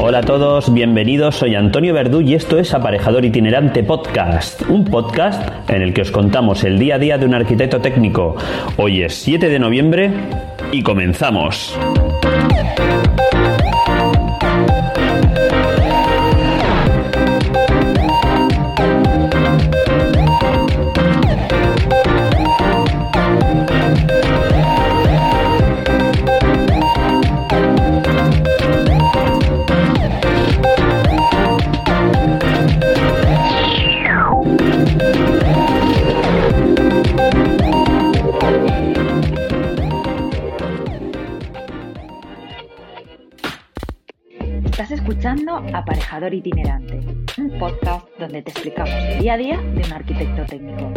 Hola a todos, bienvenidos, soy Antonio Verdú y esto es Aparejador Itinerante Podcast, un podcast en el que os contamos el día a día de un arquitecto técnico. Hoy es 7 de noviembre y comenzamos. Itinerante, un podcast donde te explicamos el día a día de un arquitecto técnico.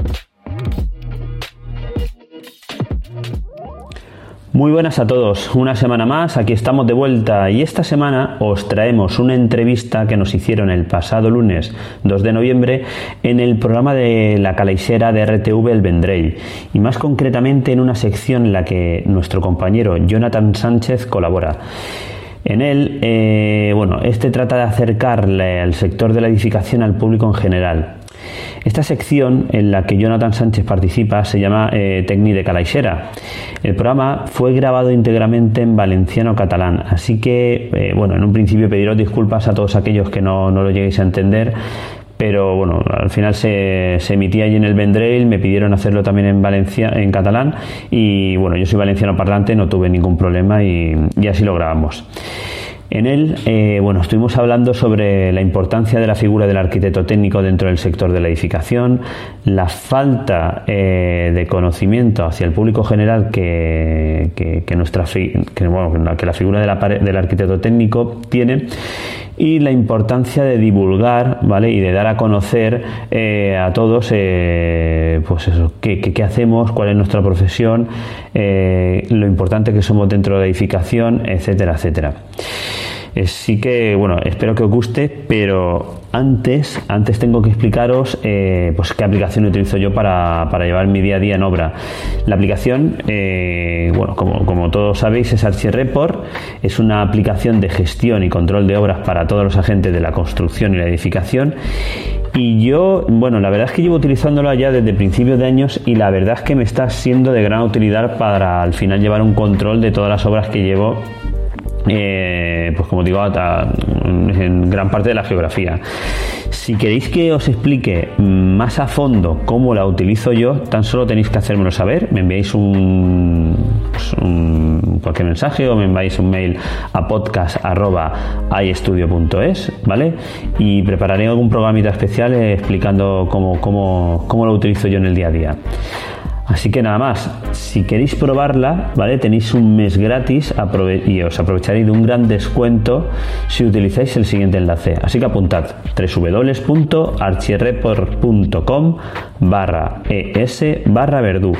Muy buenas a todos, una semana más, aquí estamos de vuelta y esta semana os traemos una entrevista que nos hicieron el pasado lunes 2 de noviembre en el programa de la calaixera de RTV El Vendrell y más concretamente en una sección en la que nuestro compañero Jonathan Sánchez colabora. En él, eh, bueno, este trata de acercarle al sector de la edificación al público en general. Esta sección en la que Jonathan Sánchez participa se llama eh, Tecni de Calaixera. El programa fue grabado íntegramente en valenciano catalán, así que, eh, bueno, en un principio pediros disculpas a todos aquellos que no, no lo lleguéis a entender, pero bueno, al final se, se, emitía allí en el Vendrell, me pidieron hacerlo también en Valencia, en catalán, y bueno, yo soy valenciano parlante, no tuve ningún problema y, así lo grabamos. En él, eh, bueno, estuvimos hablando sobre la importancia de la figura del arquitecto técnico dentro del sector de la edificación, la falta eh, de conocimiento hacia el público general que, nuestra que, bueno, que la figura del arquitecto técnico tiene y la importancia de divulgar, ¿vale? Y de dar a conocer eh, a todos, eh, pues eso, qué, hacemos, cuál es nuestra profesión, eh, lo importante que somos dentro de la edificación, etcétera, etcétera. Sí que, bueno, espero que os guste, pero antes, antes tengo que explicaros eh, pues qué aplicación utilizo yo para, para, llevar mi día a día en obra. La aplicación, eh, bueno, como, como, todos sabéis, es Archireport. Es una aplicación de gestión y control de obras para todos los agentes de la construcción y la edificación. Y yo, bueno, la verdad es que llevo utilizándola ya desde principios de años y la verdad es que me está siendo de gran utilidad para al final llevar un control de todas las obras que llevo eh, pues como digo, en gran parte de la geografía. Si queréis que os explique más a fondo cómo la utilizo yo, tan solo tenéis que hacérmelo saber. Me enviáis un, pues cualquier mensaje o me enviáis un mail a podcast.iestudio.es, ¿vale? Y prepararé algún programita especial explicando cómo, cómo, cómo lo utilizo yo en el día a día. Así que nada más, si queréis probarla, ¿vale? Tenéis un mes gratis y os aprovecharéis de un gran descuento si utilizáis el siguiente enlace. Así que apuntad www.archireport.com barra es barra verdú.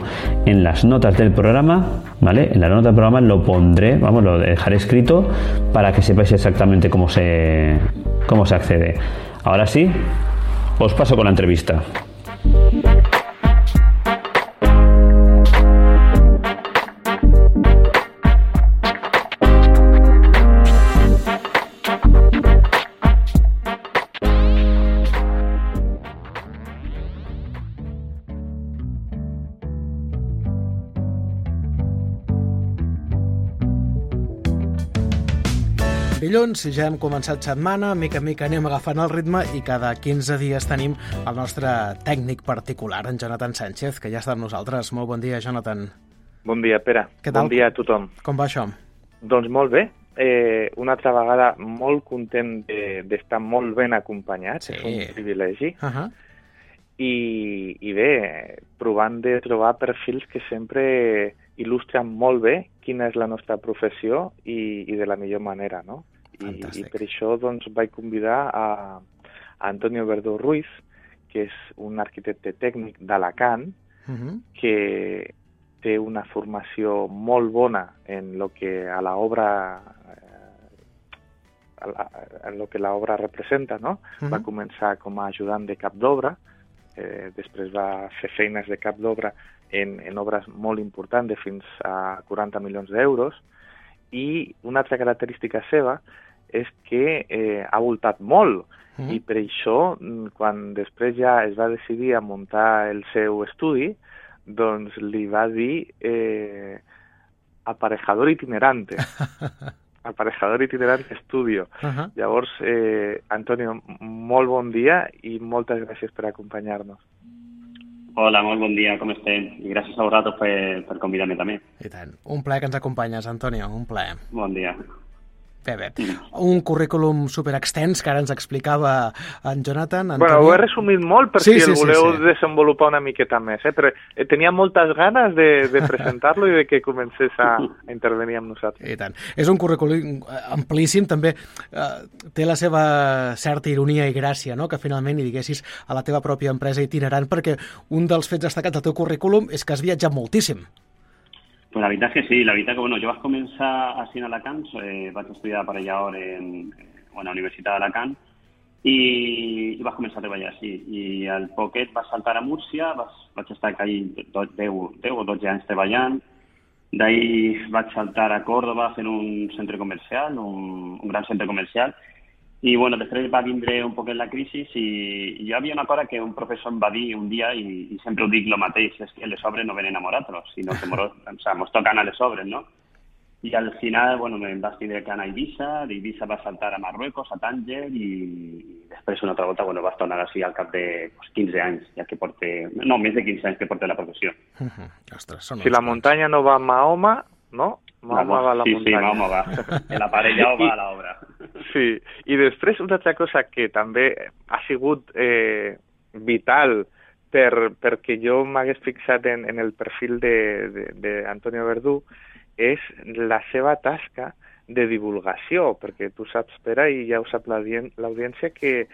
En las notas del programa, ¿vale? En la nota del programa lo pondré, vamos, lo dejaré escrito para que sepáis exactamente cómo se, cómo se accede. Ahora sí, os paso con la entrevista. Dilluns, ja hem començat setmana, mica en mica anem agafant el ritme i cada 15 dies tenim el nostre tècnic particular, en Jonathan Sánchez, que ja està amb nosaltres. Molt bon dia, Jonathan. Bon dia, Pere. Què tal? Bon dia a tothom. Com va això? Doncs molt bé. Eh, una altra vegada molt content d'estar de, molt ben acompanyat, Sí. és un privilegi. Uh -huh. I, I bé, provant de trobar perfils que sempre il·lustren molt bé quina és la nostra professió i, i de la millor manera, no? I. I per això doncs, vaig convidar a, a Antonio Verdú Ruiz, que és un arquitecte tècnic d'Alacant, Uh -huh. que té una formació molt bona en lo que a la obra eh, la, en lo que la obra representa, no? Mhm. Va començar com a ajudant de cap d'obra, eh, després va fer feines de cap d'obra en, en obres molt importants de fins a 40 milions d'euros i una altra característica seva és que eh, ha voltat molt Mhm. i per això, mm, quan després ja es va decidir a muntar el seu estudi, doncs li va dir eh, aparejador itinerante. aparejador itinerante estudio. Uh -huh. Llavors, eh, Antonio, molt bon dia i moltes gràcies per acompanyar-nos. Hola, molt bon dia, com estem? I gràcies a vosaltres per, per convidar-me també. I tant. Un plaer que ens acompanyes, Antonio, un plaer. Bon dia. Bé. Un currículum super extens que ara ens explicava en Jonathan. Bueno, Antonio. ho he resumit molt per Sí, si sí, el sí, voleu sí. desenvolupar una miqueta més, eh? però eh, tenia moltes ganes de, de presentar-lo i de que comencés a, a intervenir amb nosaltres. I tant. És un currículum eh, amplíssim, també eh, té la seva certa ironia i gràcia, no?, que finalment hi diguessis a la teva pròpia empresa itinerant, perquè un dels fets destacats del teu currículum és que has viatjat moltíssim. Pues la veritat és que sí, la veritat que bueno, jo vaig començar així en Alacant, eh, vaig estudiar aparellador en, en la Universitat d'Alacant i, i vaig començar a treballar així. I al poquet vaig saltar a Múrcia, vaig, vaig estar allà 10, 10 o 12 anys treballant, d'ahir vaig saltar a Córdoba fent un centre comercial, un, un gran centre comercial, i bueno, després va vindre un poquet la crisi i, hi havia una cosa que un professor em va dir un dia i, i sempre ho dic el mateix, és que les obres no venen a morar-los, sinó que moro, o sea, mos tocan a les obres, no? I al final, bueno, em vaig tindre que anar a Eivissa, d'Eivissa va saltar a Marruecos, a Tànger, i, i després una altra volta, bueno, vaig tornar així al cap de pues, 15 anys, ja que porte, no, més de 15 anys que porte la professió. Uh -huh. Ostres, són Si la muntanya no va a Mahoma, no? Mahoma va a la sí, muntanya. sí, Mahoma va. El aparellado va a l'obra. Sí, i després una altra cosa que també ha sigut eh, vital per, perquè jo m'hagués fixat en, en el perfil d'Antonio Verdú és la seva tasca de divulgació, perquè tu saps, Pere, i ja ho sap l'audiència, que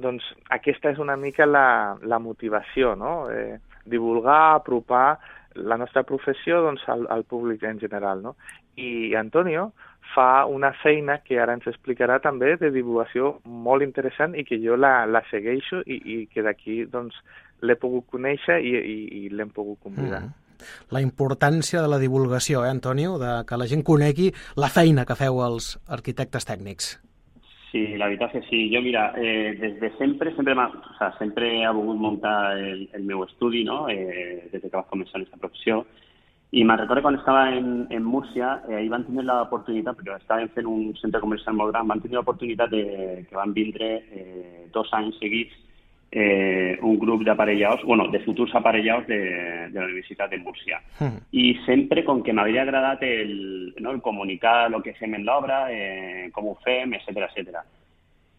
doncs, aquesta és una mica la, la motivació, no? Eh, divulgar, apropar la nostra professió doncs, al, al públic en general. No? I Antonio fa una feina que ara ens explicarà també de divulgació molt interessant i que jo la, la segueixo i, i que d'aquí doncs, l'he pogut conèixer i, i, i l'hem pogut convidar. Mhm. La importància de la divulgació, eh, Antonio? De que la gent conegui la feina que feu els arquitectes tècnics. Sí, la veritat és que sí. Jo, mira, eh, des de sempre, o sea, sempre he volgut muntar el, el meu estudi, no?, eh, que vaig començar en aquesta professió. I me'n recordo quan estava en, en Múrcia, eh, ahir van tenir l'oportunitat, perquè estàvem fent un centre comercial molt gran, van tenir l'oportunitat de, que van vindre eh, dos anys seguits eh, un grup d'aparelladors, bueno, de futurs aparelladors de, de la Universitat de Múrcia. Mhm. I sempre, com que m'havia agradat el, no, el comunicar el que fem en l'obra, eh, com ho fem, etc etc.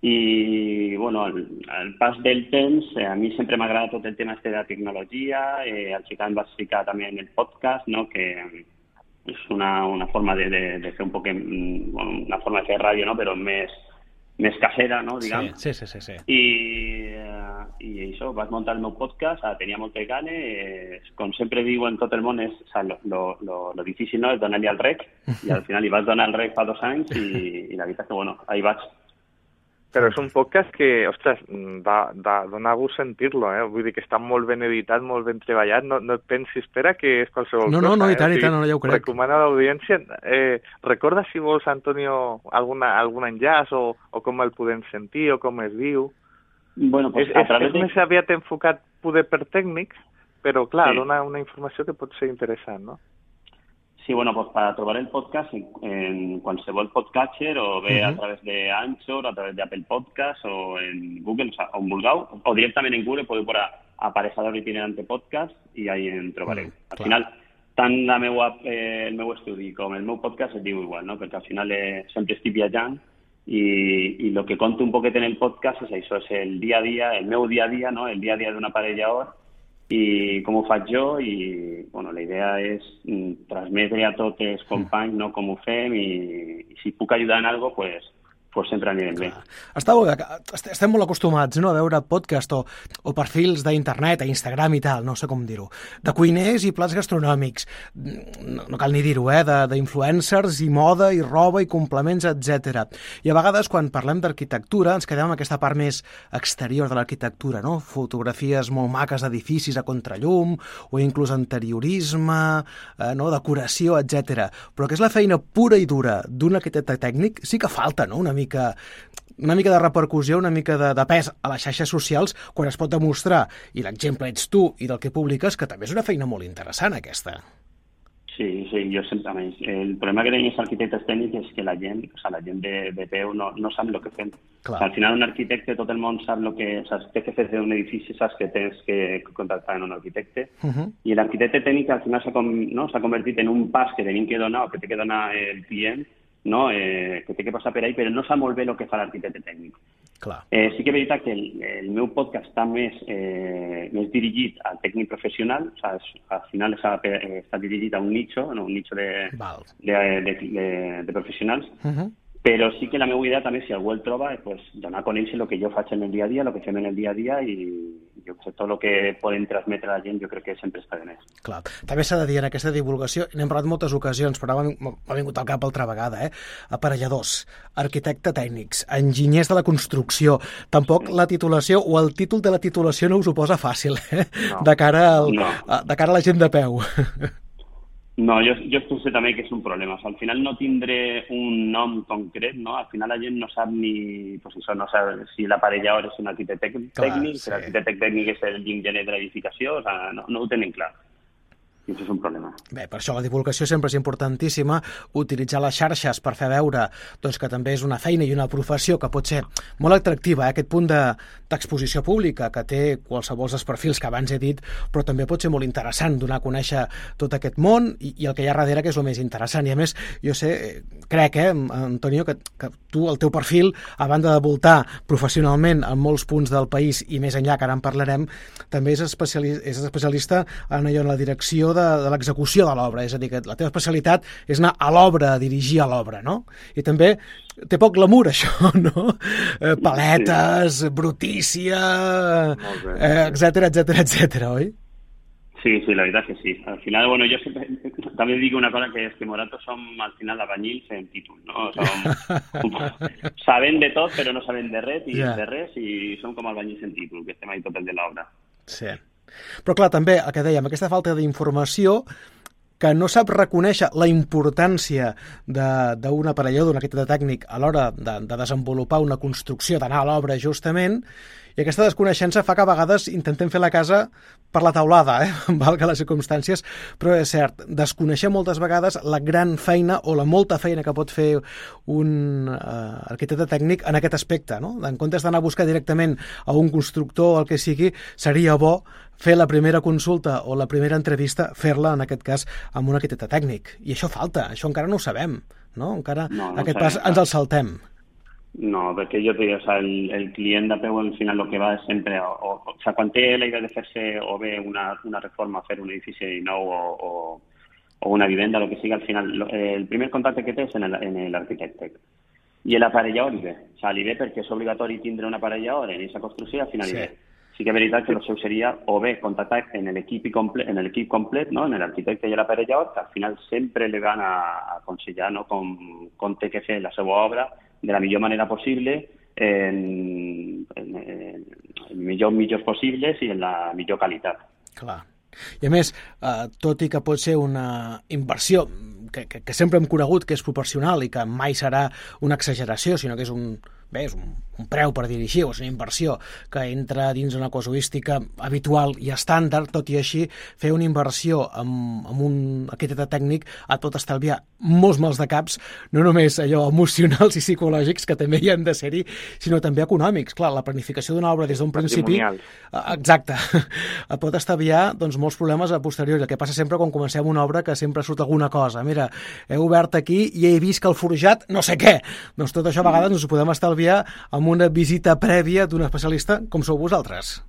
I, bueno, al, al pas del temps, eh, a mi sempre m'ha agradat tot el tema este de la tecnologia, eh, al Xicant va explicar també en el podcast, no?, que és una, una forma de, de, de fer un poc, mm, bueno, una forma de fer ràdio, no?, però més, més casera, no?, diguem. Sí, sí, sí, sí. I, eh, i això, vaig muntar el meu podcast, ah, tenia moltes ganes, eh, com sempre diu en tot el món, és, o sea, lo, lo, lo, lo difícil no? és donar-li al rec, i al final li vaig donar el rec fa dos anys i, i la veritat que, bueno, ahí vaig. Però és un podcast que, ostres, va, va donar gust sentir-lo, eh? Vull dir que està molt ben editat, molt ben treballat, no, no et pensis, espera, que és qualsevol No, cosa. no, no, i eh? tant, O i tant, no, ja ho crec. Recomana a l'audiència. Eh, recorda, si vols, Antonio, alguna, algun enllaç o, o com el podem sentir o com es diu. Bueno, pues, és, a és, través és de... més aviat enfocat poder per tècnics, però clar, Sí. dona una informació que pot ser interessant, no? Sí, bueno, pues para trobar el podcast en, en qualsevol podcatcher o bé uh -huh. a través de Anchor, a través de Apple Podcast o en Google, o sea, on vulgueu, o directament en Google podeu posar aparejador itinerante podcast i ahí en trobareu. Mm, al final, tant la eh, el meu estudi com el meu podcast es diu igual, no? perquè al final eh, sempre estic viatjant i, i el que conto un poquet en el podcast és això, és el dia a dia, el meu dia a dia, no? el dia a dia d'una parella or, i com ho faig jo i bueno, la idea és mm, transmetre a tots els companys no, com ho fem i, i si puc ajudar en alguna cosa, pues, pues sempre anirem. Està bé, estem molt acostumats no, a veure podcast o, o perfils d'internet, a Instagram i tal, no sé com dir-ho, de cuiners i plats gastronòmics, no, no cal ni dir-ho, eh, d'influencers i moda i roba i complements, etc. I a vegades quan parlem d'arquitectura ens quedem amb aquesta part més exterior de l'arquitectura, no? fotografies molt maques d'edificis a contrallum o inclús interiorisme, eh, no? decoració, etc. Però que és la feina pura i dura d'un arquitecte tècnic, sí que falta no? una mica mica una mica de repercussió, una mica de, de pes a les xarxes socials quan es pot demostrar, i l'exemple ets tu i del que publiques, que també és una feina molt interessant aquesta. Sí, sí, jo sempre, a més, el problema que tenim els arquitectes tècnics és que la gent, o sea, la gent de, de peu no, no sap el que fem. Clar. O sea, al final un arquitecte, tot el món sap el que, o sea, si té que fer un edifici, saps que tens que contactar en un arquitecte, uh -huh. i l'arquitecte tècnic al final s'ha no, convertit en un pas que tenim que donar o que té que donar el client no? eh, que té que passar per ahí, però no sap molt bé el que fa l'arquitecte tècnic. Clar. Eh, sí que és veritat que el, el meu podcast està més, eh, més dirigit al tècnic professional, o sigui, al final està, està dirigit a un nicho, no, un nicho de, de, de, de, de professionals, uh -huh. però sí que la meva idea també, si algú el troba, és pues, donar a conèixer el que jo faig en el dia a dia, el que fem en el dia a dia i, jo sé, tot el que poden transmetre a la gent jo crec que sempre està més. Clar. També s'ha de dir en aquesta divulgació, n'hem parlat moltes ocasions, però m'ha vingut al cap altra vegada, eh? aparelladors, arquitecte tècnics, enginyers de la construcció, tampoc la titulació o el títol de la titulació no us ho posa fàcil, eh? No. De, cara al, no. de cara a la gent de peu. No, jo, jo sé també que és un problema. O sigui, al final no tindré un nom concret, no? Al final la gent no sap ni... Pues això, no sap si l'aparellador és un arquitecte tècnic, sí. si l'arquitecte tècnic és l'enginyer de l'edificació, o sigui, no, no ho tenen clar i això és un problema. Bé, per això la divulgació sempre és importantíssima, utilitzar les xarxes per fer veure doncs, que també és una feina i una professió que pot ser molt atractiva, eh? aquest punt d'exposició de, pública que té qualsevol dels perfils que abans he dit, però també pot ser molt interessant donar a conèixer tot aquest món i, i el que hi ha darrere que és el més interessant. I a més, jo sé, eh, crec, eh, Antonio, que, que tu, el teu perfil, a banda de voltar professionalment en molts punts del país i més enllà, que ara en parlarem, també és, especiali és especialista en allò en la direcció de, de l'execució de l'obra, és a dir, que la teva especialitat és anar a l'obra, a dirigir a l'obra, no? I també té poc glamour, això, no? Eh, paletes, brutícia, eh, etc etc etc, oi? Sí, sí, la veritat que sí. Al final, bueno, jo sempre, també dic una cosa que és que Morato som al final abanyils en títol, no? Som, sabem de tot, però no sabem de res i yeah. de res i som com albanyils en títol, que estem ahí tot el de l'obra. Sí. Però clar, també el que dèiem, aquesta falta d'informació que no sap reconèixer la importància d'un aparellador, d'un arquitecte tècnic a l'hora de, de desenvolupar una construcció, d'anar a l'obra justament, i aquesta desconeixença fa que a vegades intentem fer la casa per la taulada, eh? valga les circumstàncies, però és cert, desconeixer moltes vegades la gran feina o la molta feina que pot fer un uh, arquitecte tècnic en aquest aspecte. No? En comptes d'anar a buscar directament a un constructor o el que sigui, seria bo fer la primera consulta o la primera entrevista, fer-la, en aquest cas, amb un arquitecte tècnic. I això falta, això encara no ho sabem, no? Encara no, no aquest pas ens el saltem. No, perquè jo dic, o sea, el, el client de peu al final el que va és sempre, o, o, o sea, quan té la idea de fer-se o bé una, una reforma, fer un edifici nou o, o, o una vivenda, el que sigui, al final el primer contacte que té és en l'arquitecte. I l'aparellador li ve. O sea, li ve perquè és obligatori tindre un aparellador en aquesta construcció i al final sí. li ve. Sí que és veritat que el seu seria o bé contactar en l'equip complet, en l'equip complet, no? en l'arquitecte i l'aparellador, que al final sempre li van a, a aconsellar no? com, com té que fer la seva obra de la millor manera possible, en, en, en els millors mitjors possibles i en la millor qualitat. Clar. I a més, eh, tot i que pot ser una inversió que, que, que sempre hem conegut que és proporcional i que mai serà una exageració, sinó que és un, bé, és un, un preu per dirigir, o és una inversió que entra dins una casuística habitual i estàndard, tot i així fer una inversió amb, amb un arquitecte tècnic et pot estalviar molts mals de caps, no només allò emocionals i psicològics, que també hi han de ser-hi, sinó també econòmics. Clar, la planificació d'una obra des d'un principi... Exacte. Et pot estalviar doncs, molts problemes a posteriori. El que passa sempre quan comencem una obra que sempre surt alguna cosa. Mira, he obert aquí i he vist que el forjat no sé què. Doncs tot això a vegades ens ho podem estalviar amb una visita prèvia d'un especialista com sou vosaltres.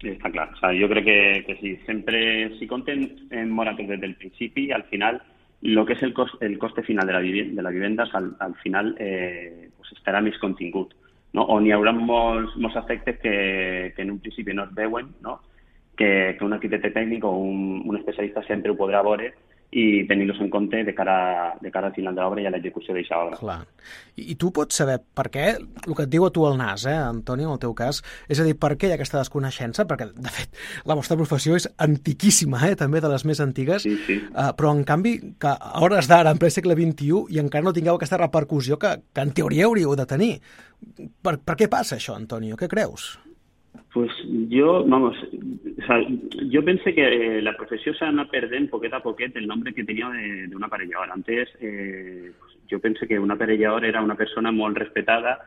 Sí, està clar. O sea, jo crec que, que sí. Sempre, si compten en Moratos des del principi, al final lo que és el, cost, el coste final de la, de la vivenda al, al final eh, pues estarà més contingut. No? On hi haurà molts, molts aspectes que, que en un principi no es veuen, no? que, que un arquitecte tècnic o un, un especialista sempre ho podrà veure i tenir-los en compte de cara, de cara al final de l'obra i a l'execució d'aquesta obra. Clar. I, I tu pots saber per què, el que et diu a tu el nas, eh, Antoni, en el teu cas, és a dir, per què hi ha aquesta desconeixença? Perquè, de fet, la vostra professió és antiquíssima, eh, també de les més antigues, sí, sí. Uh, però en canvi, que a hores d'ara, en ple segle XXI, i encara no tingueu aquesta repercussió que, que en teoria hauríeu de tenir. Per, per què passa això, Antonio? Què creus? Pues yo, vamos, o sea, yo pensé que la profesión se van a perder poquet a poquet el nombre que tenía de, de un aparellador. Antes, eh, pues yo pensé que un aparellador era una persona molt respetada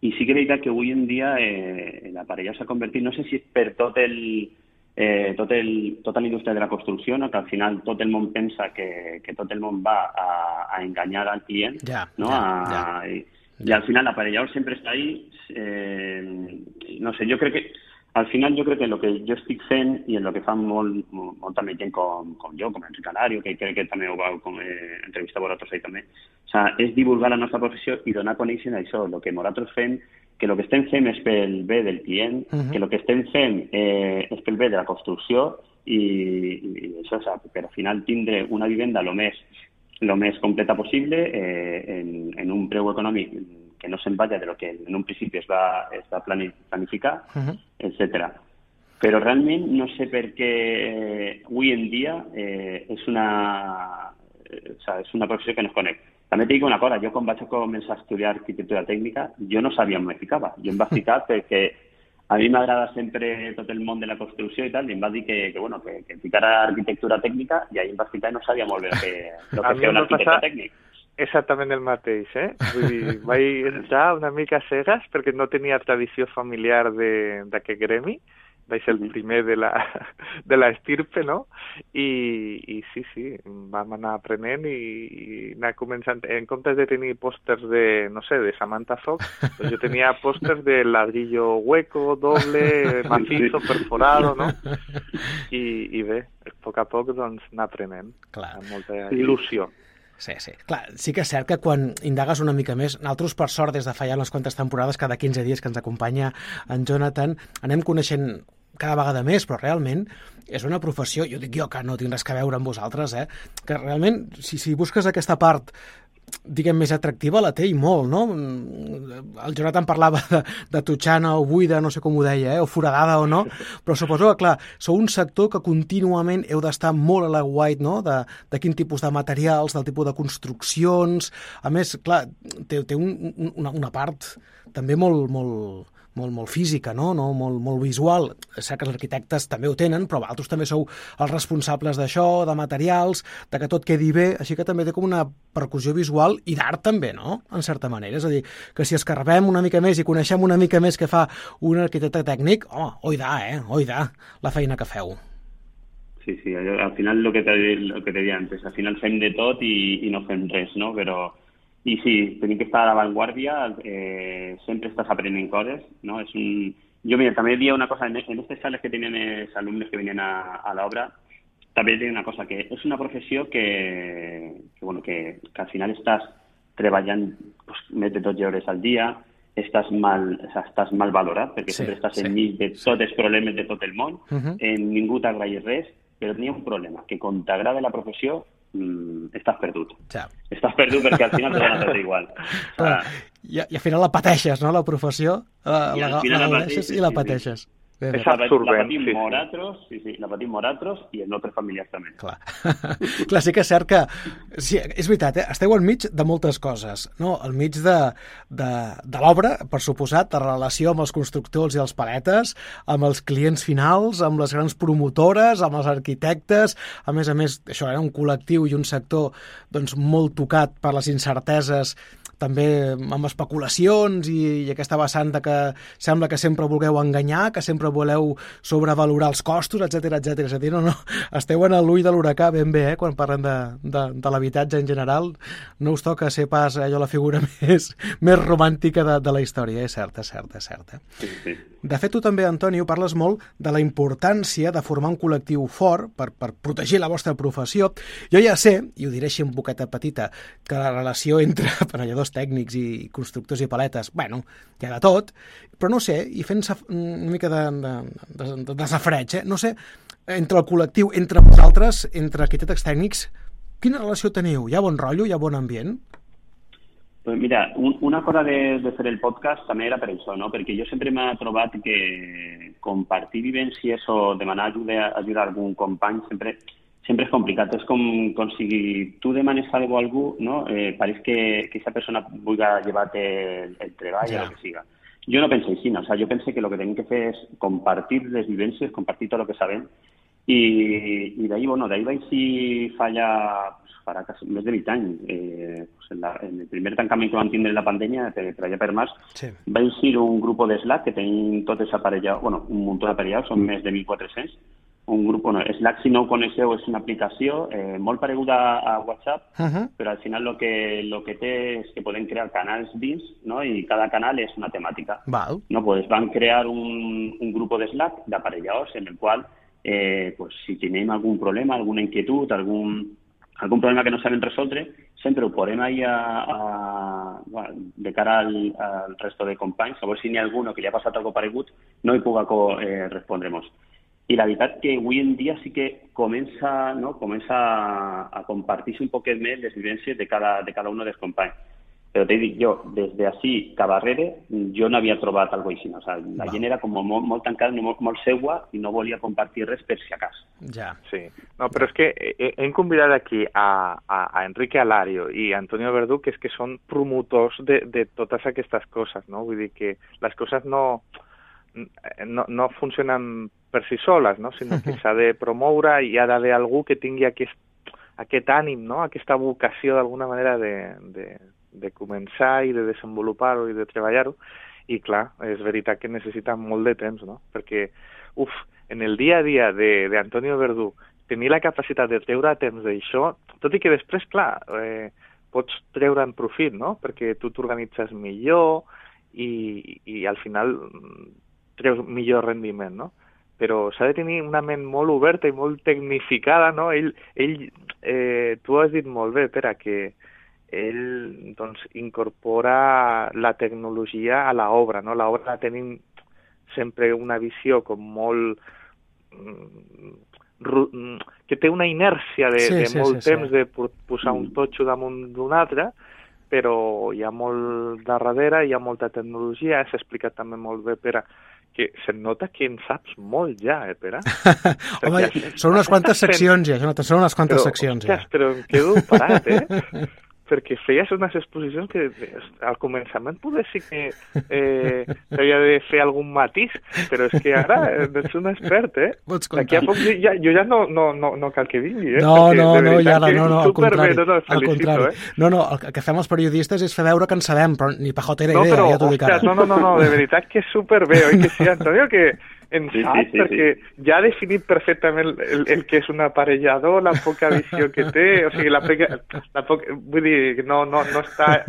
i sí que és veritat que avui en dia eh, l'aparellador s'ha convertit, no sé si per tot el, eh, tot el, tota la indústria de la construcció, no? que al final tot el món pensa que, que tot el món va a, a enganyar al client, ja, no? Ja, a, ja. I, i al final l'aparellador sempre està ahí. Eh, no sé, jo crec que al final jo crec que en el que jo estic fent i en el que fan molt, molt, molta més gent com, com jo, com Enric Canario, que crec que també ho va com, eh, entrevistar vosaltres ahí també, o sea, és divulgar la nostra professió i donar a conèixer això, el que nosaltres fem, que el que estem fent és pel bé del client, uh -huh. que el que estem fent eh, és pel bé de la construcció i, i això, o sea, per al final tindre una vivenda el més, lo més completa possible eh, en, en un preu econòmic que no se'n vaya de lo que en un principi es va, es va planificar, uh -huh. etcètera. Però realment no sé per què avui en dia eh, és, una, eh, o sea, és una professió que no es conec. També et dic una cosa, jo quan vaig començar a estudiar arquitectura tècnica, jo no sabia on me ficava. Jo em va ficar perquè a mi m'agrada sempre tot el món de la construcció i tal, i em va dir que, que, bueno, que, que ficara arquitectura tècnica i ahir em va ficar i no sabia molt bé que, el que feia un arquitecte passa... tècnic exactament el mateix, eh? Vull dir, vaig entrar una mica cegues perquè no tenia tradició familiar d'aquest gremi, vaig ser el primer de la, de la estirpe, no? I, I sí, sí, vam anar aprenent i, i anar començant... En comptes de tenir pòsters de, no sé, de Samantha Fox, doncs jo tenia pòsters de ladrillo hueco, doble, macizo, perforado, no? I, i bé, a poc a poc, doncs, anar aprenent. Clar. Amb molta il·lusió. Sí, sí. Clar, sí que és cert que quan indagues una mica més, nosaltres, per sort, des de fa ja unes quantes temporades, cada 15 dies que ens acompanya en Jonathan, anem coneixent cada vegada més, però realment és una professió, jo dic jo que no tinc res que veure amb vosaltres, eh? que realment, si, si busques aquesta part diguem, més atractiva la té i molt, no? El Jonathan parlava de, de tutxana o buida, no sé com ho deia, eh? o foradada o no, però suposo que, clar, sou un sector que contínuament heu d'estar molt a la white, no?, de, de quin tipus de materials, del tipus de construccions... A més, clar, té, té un, una, una part també molt, molt, molt, molt física, no? no? Molt, molt visual. Cert que els arquitectes també ho tenen, però vosaltres també sou els responsables d'això, de materials, de que tot quedi bé, així que també té com una percussió visual i d'art també, no?, en certa manera. És a dir, que si escarbem una mica més i coneixem una mica més que fa un arquitecte tècnic, oh, oidà, eh? Oidà, la feina que feu. Sí, sí, al final lo que te, lo que te deia antes, al final fem de tot i, i no fem res, no? Però i sí, tenim que estar a l'avantguàrdia, eh, sempre estàs aprenent coses, no? És un... Jo, mira, també dia una cosa, en aquestes sales que tenen els alumnes que venien a, a l'obra, també dic una cosa, que és una professió que, que, bueno, que, que al final estàs treballant pues, més de 12 hores al dia, estàs mal, estàs mal valorat, perquè sí, sempre estàs sí, enmig de tots els problemes de tot el món, uh -huh. eh, ningú t'agraeix res, però tenia un problema, que quan t'agrada la professió mm, estàs perdut. Ja. Estàs perdut perquè al final te dona tot igual. O sea, I, I al final la pateixes, no?, la professió, la, I la, final la, la la pateixes, i la sí, pateixes. Sí. Bé, és absorbent. La patim sí, Moratros, sí, sí, la patim Moratros i els nostres familiars també. Clar. Clar, sí que és cert que... Sí, és veritat, eh? esteu al mig de moltes coses, no? Al mig de, de, de l'obra, per suposat, de relació amb els constructors i els paletes, amb els clients finals, amb les grans promotores, amb els arquitectes, a més a més, això era un col·lectiu i un sector doncs, molt tocat per les incerteses també amb especulacions i, i aquesta vessant de que sembla que sempre vulgueu enganyar, que sempre voleu sobrevalorar els costos, etc etc. És a dir, no, no, esteu en l'ull de l'huracà ben bé, eh, quan parlem de, de, de l'habitatge en general. No us toca ser pas allò la figura més, més romàntica de, de la història, és cert, és cert, és cert. Eh? Sí, sí. De fet, tu també, Antonio, parles molt de la importància de formar un col·lectiu fort per, per protegir la vostra professió. Jo ja sé, i ho diré així en boqueta petita, que la relació entre aparelladors tècnics i constructors i paletes, bueno, hi ha de tot, però no sé, i fent una mica de, de, de, de, de safreig, eh? no sé, entre el col·lectiu, entre vosaltres, entre arquitectes tècnics, quina relació teniu? Hi ha bon rotllo? Hi ha bon ambient? Pues mira, un, una cosa de, de fer el podcast també era per això, no? perquè jo sempre m'he trobat que compartir vivències o demanar ajuda, ajuda a algun company sempre sempre és complicat. És com, com si tu demanes alguna a algú, no? eh, pareix que, que aquesta persona vulgui llevar-te el, el treball ja. o el que siga. Jo no penso així, no? o sea, jo penso que el que tenim que fer és compartir les vivències, compartir tot el que sabem, i, i d'ahir, bueno, d'ahir vaig si falla pues, farà quasi més de 20 anys. Eh, pues en, la, en el primer tancament que vam tindre la pandèmia, per, per allà per març, sí. vaig ser un grup de Slack que tenim totes aparellats, bueno, un munt d'aparellats, són més de 1.400, un grup, bueno, Slack, si no ho coneixeu, és una aplicació eh, molt pareguda a WhatsApp, uh -huh. però al final lo que, lo que té és que podem crear canals dins, no? i cada canal és una temàtica. Val. No, pues van crear un, un grup de Slack d'aparellados en el qual, eh, pues, si tenim algun problema, alguna inquietud, algun, algun problema que no sabem resoldre, sempre ho podem ahir a, a, bueno, de cara al, al resto de companys, a veure si n'hi ha algun que li ha passat algo paregut, no hi puga eh, respondre-nos. I la veritat que avui en dia sí que comença, no? comença a, a compartir-se un poquet més les vivències de cada, de cada un dels companys. Però t'he dit jo, des d'ací cap darrere, jo no havia trobat alguna cosa així. O sigui, la gent era com molt, molt tancada, molt, molt seua i no volia compartir res per si acas. Ja. Sí. No, però és que hem convidat aquí a, a, a Enrique Alario i a Antonio Verdú, que és que són promotors de, de totes aquestes coses, no? Vull dir que les coses no, no, no funcionen per si soles, no? sinó que s'ha de promoure i hi ha d'haver algú que tingui aquest, aquest ànim, no? aquesta vocació d'alguna manera de, de, de començar i de desenvolupar-ho i de treballar-ho. I clar, és veritat que necessita molt de temps, no? Perquè, uf, en el dia a dia d'Antonio Verdú, tenir la capacitat de treure temps d'això, tot i que després, clar, eh, pots treure en profit, no? Perquè tu t'organitzes millor i, i al final treus millor rendiment, no? Però s'ha de tenir una ment molt oberta i molt tecnificada, no? Ell, ell eh, tu has dit molt bé, Pere, que ell doncs, incorpora la tecnologia a l'obra, no? L'obra tenim sempre una visió com molt mm, que té una inèrcia de, sí, de sí, molt sí, temps sí. de posar un totxo damunt d'un altre, però hi ha molt darrere, hi ha molta tecnologia, s'ha explicat també molt bé, Pere, que se'n nota que en saps molt ja, eh, Pere? Home, són unes quantes seccions ja, Jonathan, són unes quantes però, seccions ja. Però em quedo parat, eh? perquè feies unes exposicions que al començament poder sí que eh, havia de fer algun matís, però és que ara ets un expert, eh? D'aquí a poc jo ja, jo ja no, no, no, no cal que vingui, eh? No, perquè, no, no, ja no, no, al contrari. no, no, al contrari. Eh? No, no, el que fem els periodistes és fer veure que en sabem, però ni pajotera no, idea, però, ja t'ho dic ara. No, no, no, no, de veritat que és superbé, oi que sí, Antonio, que en sí, sí, sí, perquè sí. ja ha definit perfectament el, el, el que és un aparellador, la poca visió que té, o sigui, la, la poca, vull dir, no, no, no està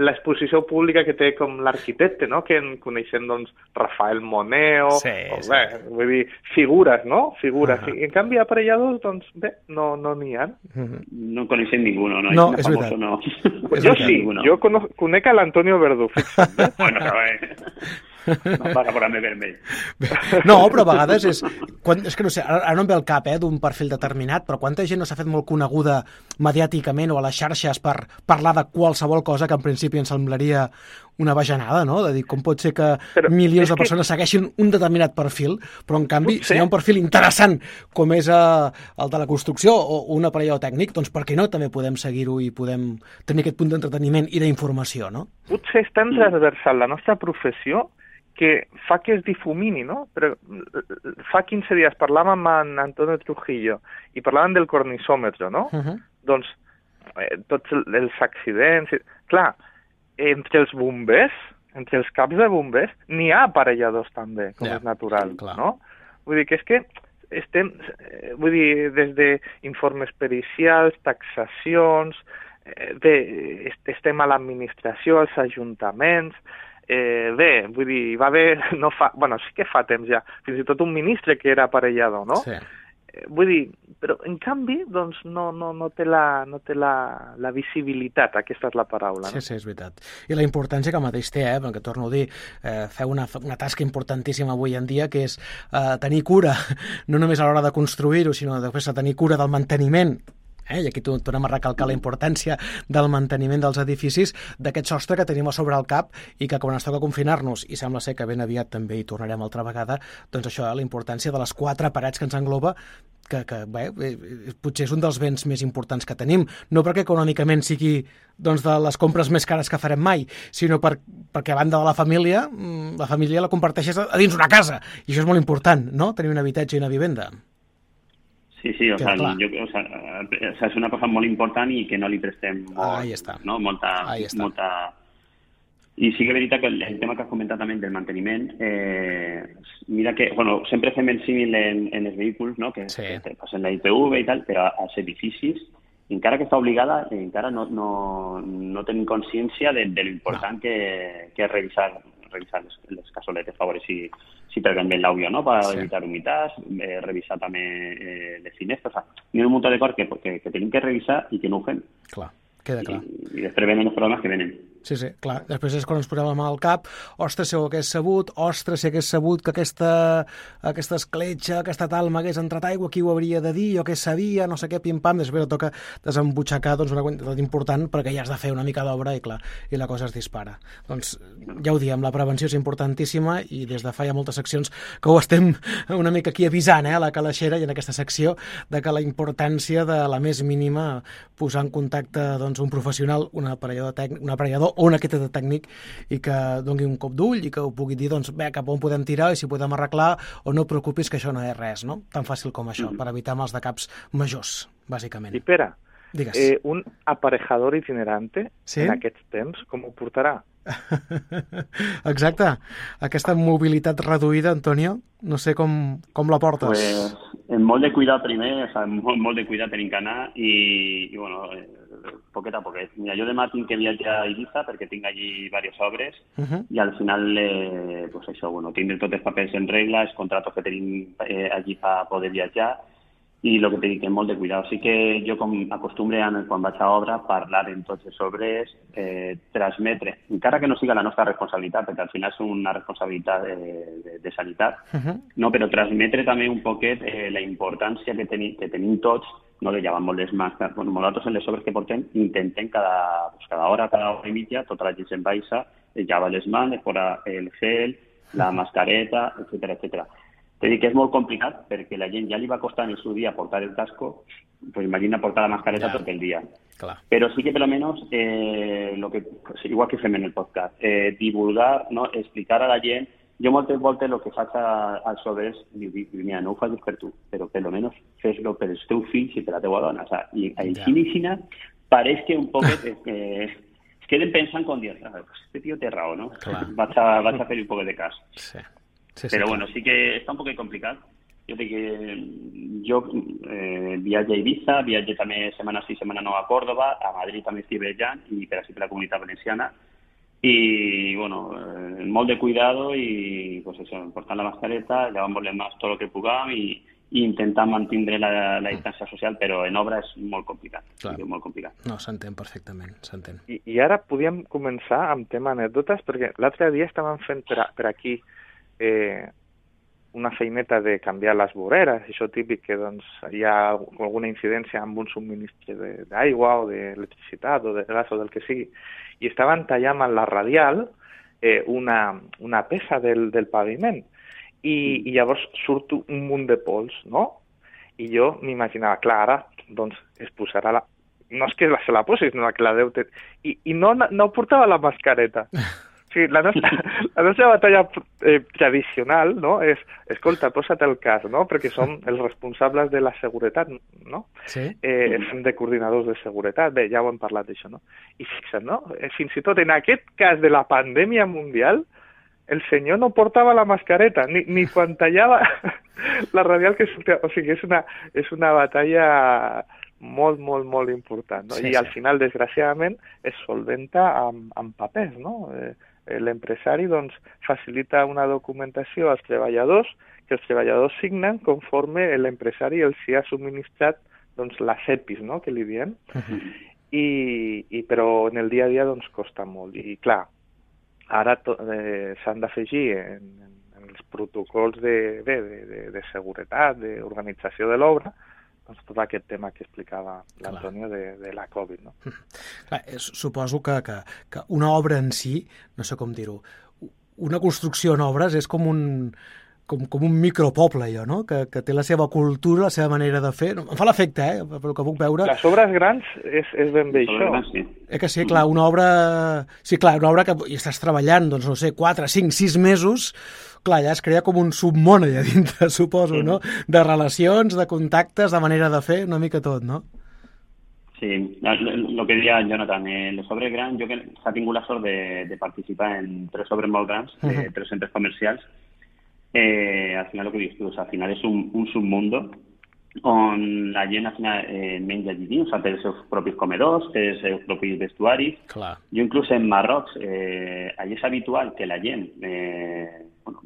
l'exposició pública que té com l'arquitecte, no?, que en coneixem, doncs, Rafael Moneo, sí, o, bé, sí. vull dir, figures, no?, figures. Uh -huh. I, en canvi, aparelladors, doncs, bé, no n'hi no ha. Uh -huh. No coneixem ningú, no? No, és veritat. No. Pues jo sí, jo conec a l'Antonio Verdú, fixa't. Bueno, eh. No va a vermell. No, però a vegades és... Quan, és que no sé, ara no em ve el cap eh, d'un perfil determinat, però quanta gent no s'ha fet molt coneguda mediàticament o a les xarxes per parlar de qualsevol cosa que en principi ens semblaria una bajanada, no? De dir, com pot ser que però milions de persones que... segueixin un determinat perfil, però en canvi, Potser. si hi ha un perfil interessant com és uh, el de la construcció o un aparell tècnic, doncs per què no també podem seguir-ho i podem tenir aquest punt d'entreteniment i d'informació, no? Potser és tan transversal la nostra professió que fa que es difumini, no? Però fa 15 dies parlàvem amb Antonio Trujillo i parlàvem del cornisòmetre, no? Uh -huh. Doncs eh, tots els accidents... Clar, entre els bombers, entre els caps de bombers, n'hi ha aparelladors també, com yeah, és natural, clar. no? Vull dir que és que estem, eh, vull dir, des d'informes pericials, taxacions, eh, bé, estem a l'administració, als ajuntaments, eh, bé, vull dir, va haver, no fa, bueno, sí que fa temps ja, fins i tot un ministre que era aparellador, no? Sí. Eh, vull dir, però en canvi, doncs no, no, no té, la, no té la, la visibilitat, aquesta és la paraula. No? Sí, sí, és veritat. I la importància que mateix té, eh, perquè torno a dir, eh, feu una, una tasca importantíssima avui en dia, que és eh, tenir cura, no només a l'hora de construir-ho, sinó després de tenir cura del manteniment eh? i aquí tornem a recalcar la importància del manteniment dels edificis, d'aquest sostre que tenim a sobre el cap i que quan es toca confinar-nos, i sembla ser que ben aviat també hi tornarem altra vegada, doncs això, eh, la importància de les quatre parets que ens engloba que, que bé, potser és un dels béns més importants que tenim, no perquè econòmicament sigui doncs, de les compres més cares que farem mai, sinó per, perquè a banda de la família, mm, la família la comparteixes a dins una casa, i això és molt important, no?, tenir un habitatge i una vivenda. Sí, sí, o sea, jo, o sea, o sea, és una cosa molt important i que no li prestem molt, Ahí està. no? molta, molta... I sí que és veritat que el, el tema que has comentat també del manteniment, eh, mira que, bueno, sempre fem el símil en, en els vehicles, no? que, sí. que passen la ITV i tal, però als edificis, encara que està obligada, encara no, no, no tenim consciència de, de l'important no. que, que és revisar, revisar les, les cassoletes, veure si, si traigan bien l'àudio, no? Per sí. evitar humitats, eh, revisar també eh, les finestres, o sea, hi ha un munt de coses que, que, que tenim que revisar i que no ho fem. Clar, queda clar. I, i després venen els problemes que venen. Sí, sí, clar. Després és quan ens posem la mà al cap, ostres, si ho hagués sabut, ostres, si hagués sabut que aquesta, aquesta escletxa, aquesta tal m'hagués entrat aigua, qui ho hauria de dir, jo què sabia, no sé què, pim-pam, després toca desembutxacar doncs, una quantitat important perquè ja has de fer una mica d'obra i clar, i la cosa es dispara. Doncs ja ho diem, la prevenció és importantíssima i des de fa ja moltes seccions que ho estem una mica aquí avisant, eh, a la calaixera i en aquesta secció, de que la importància de la més mínima posar en contacte doncs, un professional, un aparellador tècnic, un aparellador o un arquitecte tècnic i que doni un cop d'ull i que ho pugui dir doncs, bé, cap on podem tirar i si podem arreglar o no preocupis que això no és res, no? Tan fàcil com això, mm. per evitar mals de caps majors, bàsicament. I Pere, Digues. Eh, un aparejador itinerante sí? en aquests temps, com ho portarà? Exacte. Aquesta mobilitat reduïda, Antonio, no sé com, com la portes. Pues, en molt de cuidar primer, o sea, molt, molt de cuidar tenim que anar i, i bueno, eh, poquet a poquet. Mira, jo demà tinc que viatjar a Ibiza perquè tinc allí diverses obres uh -huh. i al final, eh, pues això, bueno, tindre tots els papers en regla, els contratos que tenim eh, allí per poder viatjar i el que te dic, molt de cuidado. Sí que jo com acostumbre quan vaig a obra parlar en tots els obres, eh, transmetre, encara que no siga la nostra responsabilitat, perquè al final és una responsabilitat de, de, de sanitat, uh -huh. no, però transmetre també un poquet eh, la importància que, teni, que tenim tots no le llamamos les màscares. Bueno, nosaltres en les obres que portem intentem cada, pues, cada hora, cada hora i mitja, tota la gent se'n baixa, es llava les mans, posa el gel, la mascareta, etc etc. Te dic que és molt complicat perquè la gent ja li va costar en el seu dia portar el casco, pues imagina portar la mascareta ja. tot el dia. Clar. Però sí que per almenys, eh, lo que, pues, igual que fem en el podcast, eh, divulgar, no, explicar a la gent jo moltes voltes el que faig a, als sobres, dic, mira, no ho facis per tu, però per almenys fes-lo per els teus fills i per la teua dona. O sea, I així ja. xina pareix que un que es queden pensant com dir, ah, este tío té raó, no? Clar. Vaig a, vaig a fer un poc de cas. Sí. Sí, clar. bueno, sí que està un poc complicat. Jo dic que jo eh, viatge a Ibiza, viatge també setmana sí, setmana no a Còrdoba, a Madrid també estic viatjant i per així per la comunitat valenciana y bueno, eh, molt de cuidado y pues eso, portar la mascareta, llevamos más todo lo que puguem i, i intentar mantenir la, la distància social, però en obra és molt complicat. Clar. És molt complicat. No, s'entén perfectament, s'entén. I, I ara podíem començar amb tema anècdotes, perquè l'altre dia estàvem fent per, a, per aquí eh, una feineta de canviar les voreres, això típic que doncs, hi ha alguna incidència amb un subministre d'aigua o d'electricitat o de gas o del que sigui, i estaven tallant amb la radial eh, una, una peça del, del paviment i, i llavors surt un munt de pols, no? I jo m'imaginava, clar, ara doncs es posarà la... No és que se la posi, sinó que la deu... Te... I, i no, no portava la mascareta. Sí, la nostra, la nostra batalla eh, tradicional no? és, escolta, posa't el cas, no? perquè som els responsables de la seguretat, no? Sí. Eh, som de coordinadors de seguretat, bé, ja ho hem parlat d'això, no? I fixa't, no? Eh, fins i tot en aquest cas de la pandèmia mundial, el senyor no portava la mascareta, ni, ni quan tallava la radial que sortia. O sigui, és una, és una batalla molt, molt, molt important. No? Sí, I al final, desgraciadament, es solventa amb, amb papers. No? Eh, L'empresari doncs, facilita una documentació als treballadors que els treballadors signen conforme l'empresari els hi ha subministrat doncs, les EPIs, no? que li diem, I, i, però en el dia a dia doncs, costa molt. I clar, ara eh, s'han d'afegir en, en, els protocols de, bé, de, de, de seguretat, d'organització de l'obra, doncs tot aquest tema que explicava l'Antonio de, de la Covid. No? Clar, és, suposo que, que, que una obra en si, no sé com dir-ho, una construcció en obres és com un, com, com un micropoble, jo, no? Que, que té la seva cultura, la seva manera de fer. Em fa l'efecte, eh? Però que puc veure... Les obres grans és, és ben bé això. grans, sí. Eh que sí, clar, una obra... Sí, clar, una obra que hi estàs treballant, doncs, no sé, 4, 5, 6 mesos, clar, ja es crea com un submón allà dintre, suposo, no? De relacions, de contactes, de manera de fer, una mica tot, no? Sí, el que deia Jonathan, eh, les obres grans, jo que s'ha tingut la sort de, de participar en tres obres molt grans, de Mhm. tres centres comercials, eh, al final el que dius tu, o sea, al final és un, un submundo on la gent al final eh, menja allí dins, o sea, té els seus propis comedors, té els seus propis vestuaris. Clar. Jo inclús en Marroc, eh, allí és habitual que la gent eh, bueno,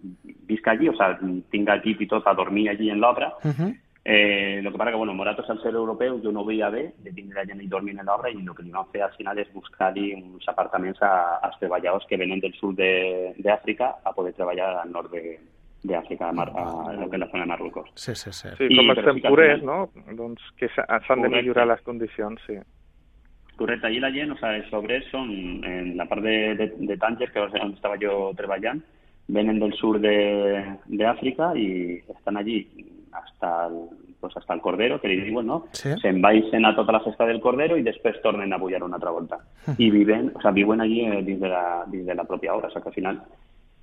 visca allí, o sea, tinga i tot a dormir allí en l'obra, Uh -huh. Eh, lo que pasa que, bueno, Moratos al ser europeu jo no ho veia bé de tindre la gent i dormint en l'obra i el que li vam fer al final és buscar-hi uns apartaments a, als treballadors que venen del sud de- d'Àfrica a poder treballar al nord de- d'Àfrica, a, Mar- a, a, lo que és la zona de Marruecos. Sí, sí, sí. Sí, I- com temporers, final- no? doncs, que s'ha- s'han de millorar les condicions, sí. Correcte, allí la gent, o sea, els obrers són, en la part de, de, de Tànger, que és on estava jo treballant, venen del sud de- d'Àfrica i estan allí hasta el, pues hasta el Cordero, que li diuen, no? Sí. Se'n baixen a tota la festa del Cordero i després tornen a bullar una altra volta. I viven, o sea, viuen allí eh, dins de la, dins de la pròpia obra, o sea, que al final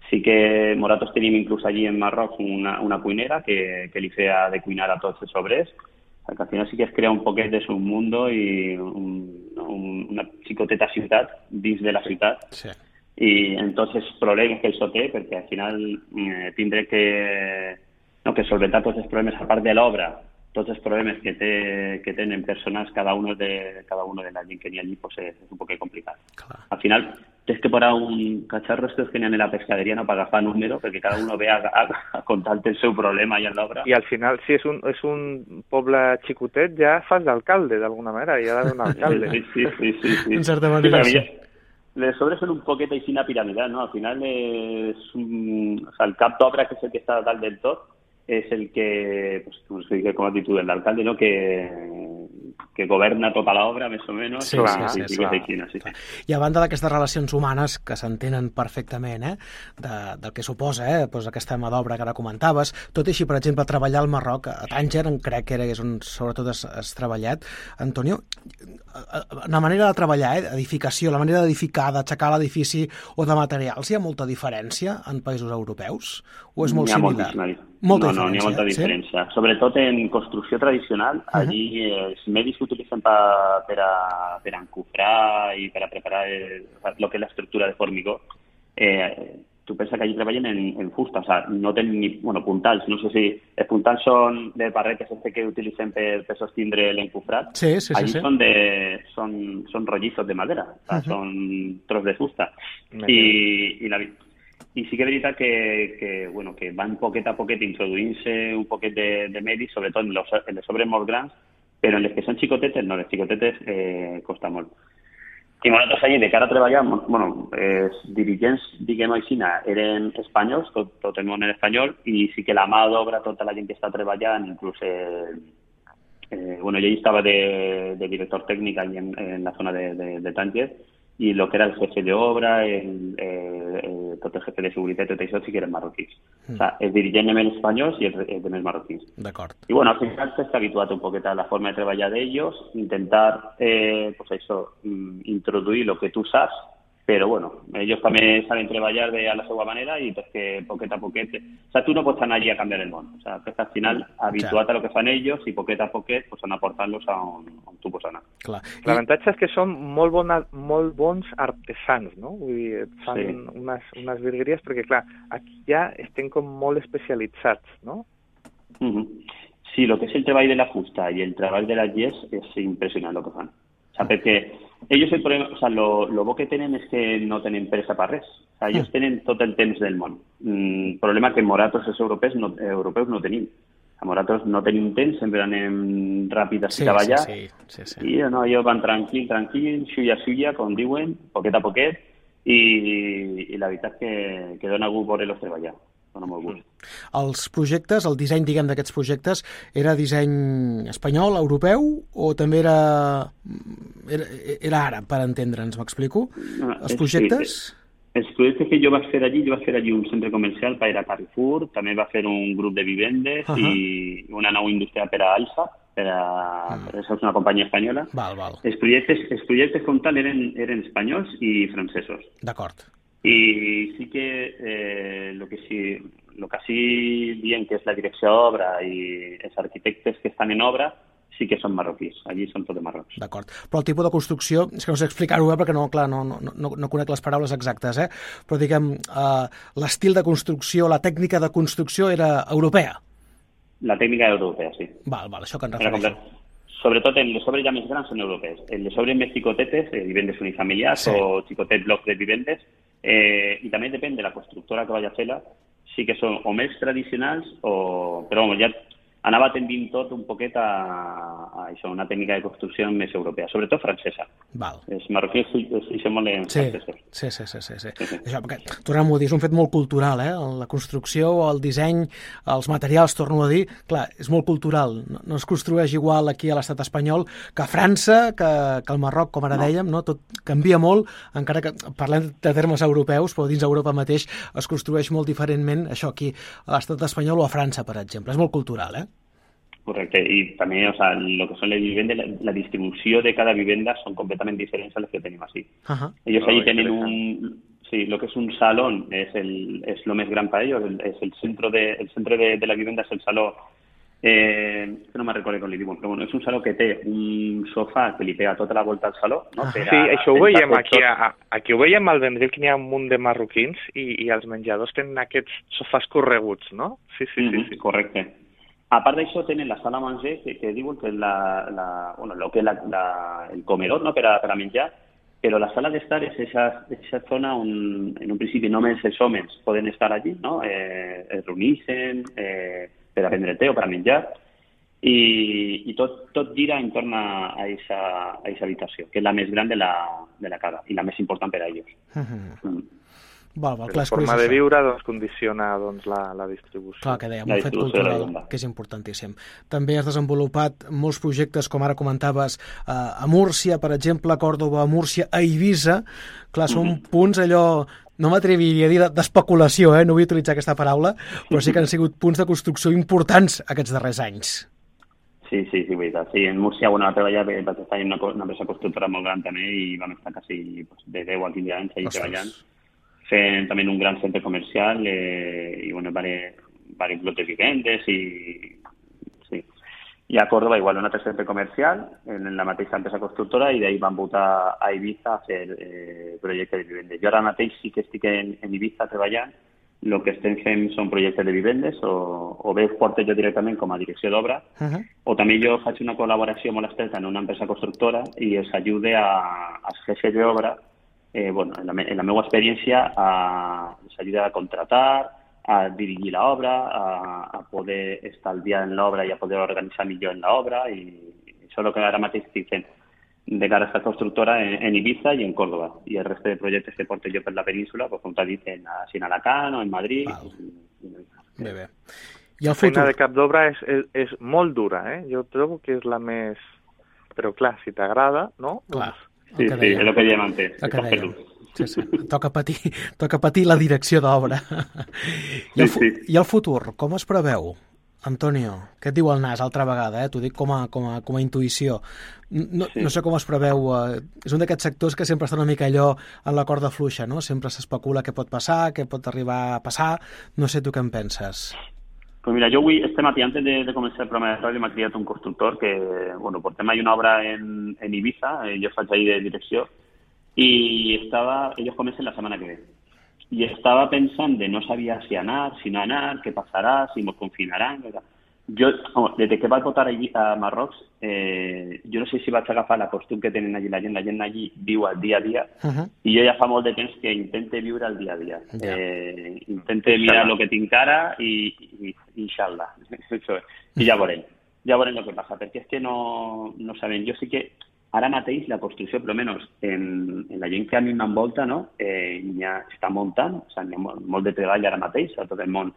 sí que Moratos tenim inclús allí en Marroc una, una cuinera que, que li feia de cuinar a tots els obrers, o sea, que al final sí que es crea un poquet de submundo i un, un, una xicoteta ciutat dins de la ciutat sí. I en tots els problemes que això té, perquè al final eh, tindré que, no, que solventar tots els problemes, a part de l'obra, tots els problemes que, té, que tenen persones, cada uno de, cada uno de la gent que n'hi ha allí, pues, és, és un poc complicat. Clar. Al final, tens que posar un cacharro estos que n'hi ha en la pescaderia no, per agafar número, perquè cada uno ve a, a, a contar-te el seu problema allà en l'obra. I al final, si és un, és un poble xicotet, ja fas d'alcalde, d'alguna manera, hi ha d'haver un alcalde. Sí, sí, sí, sí, sí. En certa manera, Sí, sí. Les obres són un poquet així una piramidal, no? Al final és un... O sea, el cap d'obra, que és el que està a dalt del tot, és el que, pues, que com has dit tu, l'alcalde, no? Que, que governa tota l'obra, més o menys. Sí, i- sí, sí, així, no? sí. I a banda d'aquestes relacions humanes que s'entenen perfectament, eh, de, del que suposa eh, doncs aquesta mà d'obra que ara comentaves, tot i així, per exemple, treballar al Marroc, a Tànger, en crec que era és on sobretot has, has treballat, Antonio, la manera de treballar, eh, edificació, la manera d'edificar, d'aixecar l'edifici o de materials, hi ha molta diferència en països europeus? O és molt similar? moltíssima Molta no, no, n'hi ha molta diferència, sí? Sobretot en construcció tradicional, allí eh, els medis que utilitzen per, a, per a encufrar i per a preparar el, el que és l'estructura de formigó, eh, tu pensa que allí treballen en, en fusta, o sea, no tenen ni, bueno, puntals, no sé si els puntals són de barretes este que utilitzen per, per sostindre l'encufrat, Sí, sí, sí, allí sí. són de, són, són rollizos de madera, o sea, són tros de fusta. I, i, la, i sí que és que, que, bueno, que van poquet a poquet introduint-se un poquet de, de medis, sobretot en, los, en les obres molt grans, però en les que són xicotetes, no, les xicotetes eh, costa molt. I nosaltres allà, de cara a treballar, bueno, els dirigents, diguem-ho així, eren espanyols, tot, tot el món en espanyol, i sí que la mà d'obra, tota la gent que està treballant, inclús eh, eh, bueno, yo ahí estaba de, de director técnico ahí en, la zona de, de, y lo que era el jefe de obra, el, el- el tot el jefe de seguretat i tot això sí que eren marroquins. Mm. O sea, es dirigent en espanyols i els, els demés marroquins. D'acord. Y bueno, al final te está habituado un poquito a la forma de trabajar de ellos, intentar, eh, pues eso, mm, introduir lo que tú sabes però bueno, ells també saben treballar de a la seva manera i perquè poquet a poquet... O sea, tu no pots anar allí a canviar el món. O sea, que al final habituat a lo que fan ells i poquet a poquet pues, anar portant-los a on, on tu pots anar. Clar. L'avantatge és que són molt, bona, molt bons artesans, no? Vull dir, fan Sí. unes, unes virgueries, perquè clar, aquí ja estem com molt especialitzats, no? Uh -huh. Sí, lo que es el treball de la fusta y el treball de la yes es impresionant lo que fan. O sea, perquè ellos el problema, o sea, lo, lo bo que tenen és que no tenen pressa per res. O sea, ellos tenen tot el temps del món. Mm, problema que moratos els europeus no, europeus no tenim. A moratos no tenim temps, sempre anem ràpid a Sí, cap sí, sí, sí, sí. I no, ellos van tranquil, tranquil, xulla, xulla, com diuen, poquet a poquet, i, i la veritat que, que dona gust veure-los treballar. Dona molt gust. Els projectes, el disseny, diguem, d'aquests projectes, era disseny espanyol, europeu, o també era, era, era àrab, per entendre'ns, m'explico? Ah, Els sí, projectes? Els projectes que jo vaig fer allí, jo vaig fer allí un centre comercial per a Carrefour, també va fer un grup de vivendes Ahà. i una nau industrial per a Alsa, per a, Mm. per això és una companyia espanyola. Val, val, Els projectes, els projectes com tal eren, eren espanyols i francesos. d'acord. I sí que eh, lo que sí, lo que sí diem que és la direcció d'obra i els arquitectes que estan en obra sí que són marroquís. Allí són tots de Marrocs. D'acord. Però el tipus de construcció, és que no sé explicar-ho, eh, perquè no, clar, no, no, no, no conec les paraules exactes, eh? però diguem, eh, l'estil de construcció, la tècnica de construcció era europea. La tècnica europea, sí. Val, val, això que en refereixo. Sobretot en les obres ja més grans són europees. En les obres més xicotetes, eh, vivendes unifamiliars Sí. o xicotet blocs de vivendes, eh, i també depèn de la constructora que vaya a fer-la, sí que són o més tradicionals o... Però bueno, ja anava tendint tot un poquet a, a això, una tècnica de construcció més europea, sobretot francesa. Val. Els marroquins sí, sí molt en Sí, sí, sí, sí, sí, sí. Això, perquè, tornem-ho a dir, és un fet molt cultural, eh? La construcció, el disseny, els materials, torno a dir, clar, és molt cultural. No, no es construeix igual aquí a l'estat espanyol que a França, que, que al Marroc, com ara No. dèiem, no? Tot canvia molt, encara que parlem de termes europeus, però dins d'Europa mateix es construeix molt diferentment, això aquí, a l'estat espanyol o a França, per exemple. És molt cultural, eh? Correcte, i també, o sea, lo que son las viviendas, la, la distribució de cada vivenda son completamente diferentes a las que tenemos así. Ajá. Ellos Oh, allí tienen un, sí, lo que es un salón es el, es lo más gran para ellos, el- es el centro de, el centro de, de la vivienda es el salón, eh, que no me recuerdo con l'idioma, però bueno, és un saló que té un sofà que li pega tota la volta al saló, no? Ah. Per a Sí, això ho sentar-se veiem aquí, a, aquí ho veiem al Vendrell, que n'hi ha un munt de marroquins i, i els menjadors tenen aquests sofàs correguts, no? Sí, sí, sí. Mhm, sí. Correcte. A part d'això, tenen la sala manger, que, que diuen que és la, la, bueno, lo que és la, la, el comedor no? per, a, per a menjar, però la sala d'estar és aquesta zona on en un principi només els homes poden estar allí, no? eh, es reuneixen eh, per a prendre té o per a menjar, i, i tot, tot gira entorn a aquesta habitació, que és la més gran de la, de la casa i la més important per a ells. Mm. Val, val, La clar, és forma de viure doncs, condiciona doncs, la, la distribució. Clar, que dèiem, La un fet la cultural que és importantíssim. També has desenvolupat molts projectes, com ara comentaves, eh, a Múrcia, per exemple, a Còrdoba, a Múrcia, a Eivissa. Clar, són Mhm. punts allò no m'atreviria a dir de- d'especulació, eh? no vull utilitzar aquesta paraula, però sí que han sigut punts de construcció importants aquests darrers anys. Sí, sí, sí, veritat. Sí, en Múrcia, bueno, va treballar, vaig estar en una, una empresa constructora molt gran també i vam estar quasi pues, de 10 a 15 anys allà Ostres. Fent també un gran centre comercial eh, i, bueno, vari, vari lotes vivendes i... Sí. I a Córdoba, igual, un altre centre comercial en, en la mateixa empresa constructora i d'ahir vam votar a Ibiza a fer eh, projectes de vivendes. Jo ara mateix sí que estic en, en Ibiza treballant el que estem fent són projectes de vivendes o, o bé ho porto jo directament com a direcció d'obra Uh -huh. o també jo faig una col·laboració molt estreta en una empresa constructora i els ajude a, als jefes d'obra, eh, bueno, en, la, me- en la meva experiència, a, ajuda a contratar, a dirigir l'obra, a, a poder estalviar en l'obra i a poder organitzar millor en l'obra i això és el que ara mateix estic fent de cara a esta constructora en, en Ibiza i en Córdoba. I el resto de projectes que porto jo per la península, pues, com t'ha dit, en, així en Alacant o en Madrid. Bé, bé. I el La feina de cap d'obra és, és, és molt dura, eh? Jo trobo que és la més... Però clar, si t'agrada, no? Clar, Sí, que sí, dèiem. és el que diem antes. El que dèiem. Sí, sí. Toca patir, toca patir la direcció d'obra. I, el, Sí, sí. I el futur, com es preveu? Antonio, què et diu el nas altra vegada? Eh? T'ho dic com a, com, a, com a intuïció. No, Sí. no sé com es preveu... Eh, és un d'aquests sectors que sempre està una mica allò en la corda fluixa, no? Sempre s'especula què pot passar, què pot arribar a passar... No sé tu què en penses. Pues mira, yo este matí, antes de, comenzar el programa de radio, m'ha criat un constructor que, bueno, portem ahí una obra en, Ibiza, eh, jo faig ahí de direcció, y estaba, ellos comencen la semana que ve. Y estaba pensando, no sabía si anar, si no anar, qué pasará, si nos confinarán. etc. Jo, home, des que vaig votar allí a Marrocs, eh, jo no sé si vaig agafar la costum que tenen allí la gent, la gent allí viu al dia a dia, Uh -huh. i jo ja fa molt de temps que intente viure el dia a dia. Ja. Eh, intente mirar lo que tinc ara i, i inshallah. Això és. I ja veurem. Ja veurem el que passa, perquè és que no, no sabem. Jo sí que ara mateix la construcció, per almenys en, en la gent que a mi m'envolta, no? eh, ja està muntant, o sigui, hi ha molt, molt de treball ara mateix a tot el món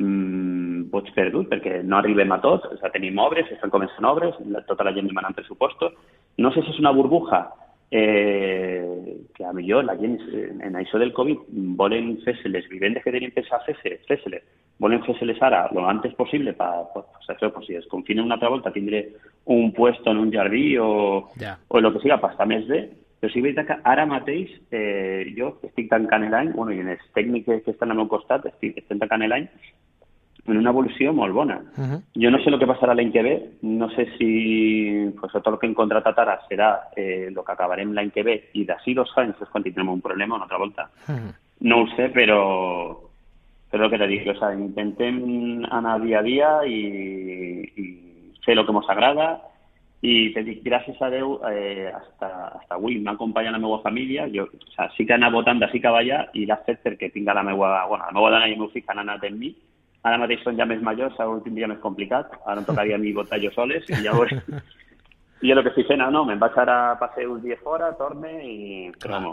mm, boig perdut perquè no arribem a tot, o sigui, tenim obres, estan començant obres, la, tota la gent demanant pressupostos. No sé si és una burbuja eh, que a millor la gent eh, en això del Covid volen fer-se les vivendes que tenim pensat fer-se, fer-se-les, volen fer-se-les ara lo antes possible per, pues, això, pues, si es confinen una altra volta tindré un puesto en un jardí o, Ja. o el que siga per estar més bé, però sí que és veritat que ara mateix eh, jo estic tancant l'any, bueno, i en els tècnics que estan al meu costat estic, estem tancant l'any en una evolució molt bona. Uh -huh. Jo no sé el que passarà l'any que ve, no sé si pues, tot el que hem contratat ara serà eh, el que acabarem l'any que ve i d'ací dos anys és quan tindrem un problema una altra volta. Uh -huh. No ho sé, però, però el que te dic, o sea, intentem anar dia a dia i, i fer el que ens agrada i te dic, gràcies a Déu, eh, hasta, hasta avui m'ha acompanyat la meva família, jo o sea, sí que he anat votant d'ací cap allà i l'ha fet perquè tinc la meva, bueno, la meva dona i el meu fill que han anat amb mi, ara mateix són ja més majors, ara ho tindria més complicat, ara em tocaria a mi votar jo soles, i llavors... I és el que estic fent, no, me'n vaig ara a passejar uns dies fora, torne i... Però, no,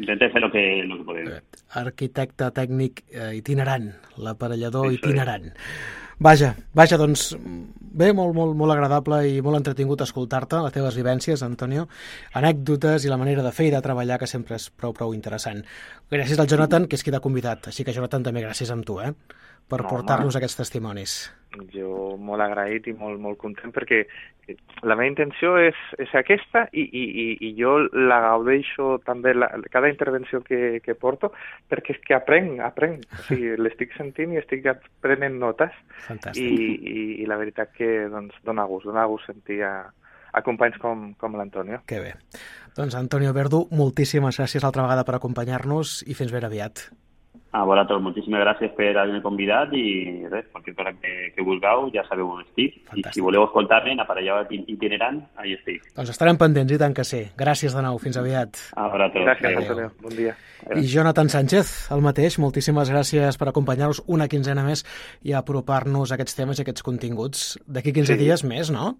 intentem fer el que, el que podem. Arquitecte tècnic eh, itinerant, l'aparellador és. itinerant. Vaja, vaja, doncs bé, molt, molt, molt agradable i molt entretingut escoltar-te, les teves vivències, Antonio, anècdotes i la manera de fer i de treballar, que sempre és prou, prou interessant. Gràcies al Jonathan, que és qui t'ha convidat, així que Jonathan també gràcies amb tu, eh, per No, portar-nos aquests testimonis. jo molt agraït i molt, molt content perquè la meva intenció és, és aquesta i, i, i, i jo la gaudeixo també la, cada intervenció que, que porto perquè és que aprenc, aprenc. O sigui, l'estic sentint i estic prenent notes i, Fantàstic. i, i la veritat que doncs, dona gust, dona gust sentir a, a companys com, com l'Antonio. Que bé. Doncs Antonio Verdu, moltíssimes gràcies altra vegada per acompanyar-nos i fins ben aviat. A vosaltres, moltíssimes gràcies per haver-me convidat i res, qualsevol cosa que, que vulgueu ja sabeu on estic. Fantàstic. I si voleu escoltar-me, aparellar itinerant, ahí estic. Doncs estarem pendents, i tant que sí. Gràcies de nou, fins aviat. A vosaltres. Gràcies. Antonio. Bon dia. I Jonathan Sánchez, el mateix, moltíssimes gràcies per acompanyar-nos una quinzena més i apropar-nos a aquests temes i aquests continguts. D'aquí 15 Sí. dies més, no?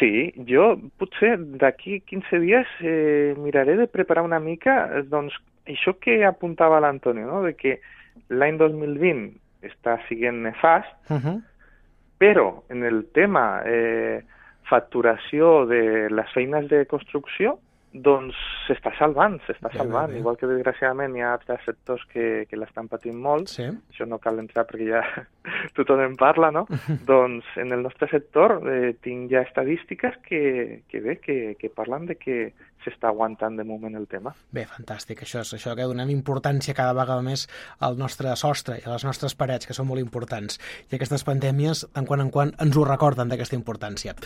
Sí, jo potser d'aquí 15 dies eh, miraré de preparar una mica eh, doncs, això que apuntava l'Antonio, no? de que l'any 2020 està siguent nefast, Uh -huh. però en el tema eh, facturació de les feines de construcció doncs s'està salvant, s'està Bé, bé, salvant, bé. igual que desgraciadament hi ha altres sectors que, que l'estan patint molt, Sí. això no cal entrar perquè ja tothom en parla, no? doncs en el nostre sector eh, tinc ja estadístiques que, que bé, que, que parlen de que s'està aguantant de moment el tema. Bé, fantàstic. Això és això que donem importància cada vegada més al nostre sostre i a les nostres parets, que són molt importants. I aquestes pandèmies, de quan en quan, ens ho recorden d'aquesta importància.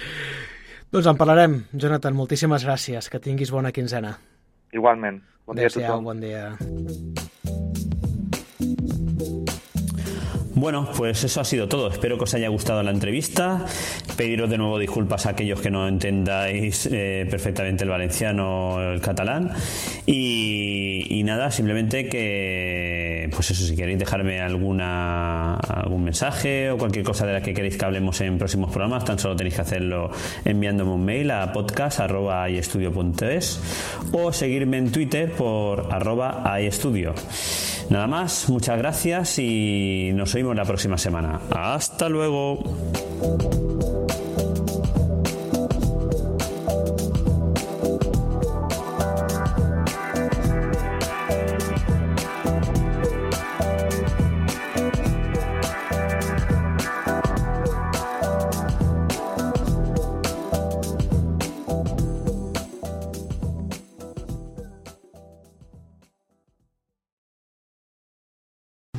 Doncs en parlarem. Jonathan, moltíssimes gràcies. Que tinguis bona quinzena. Igualment. Bon dia a tothom. bon dia. Bueno, pues eso ha sido todo. Espero que os haya gustado la entrevista. Pediros de nuevo disculpas a aquellos que no entendáis eh, perfectamente el valenciano o el catalán. Y, nada, simplemente que, pues eso, si queréis dejarme alguna algún mensaje o cualquier cosa de la que queréis que hablemos en próximos programas, tan solo tenéis que hacerlo enviándome un mail a podcast.iestudio.es o seguirme en Twitter por arroba iestudio. Nada más, muchas gracias y nos oímos la próxima semana. Hasta luego.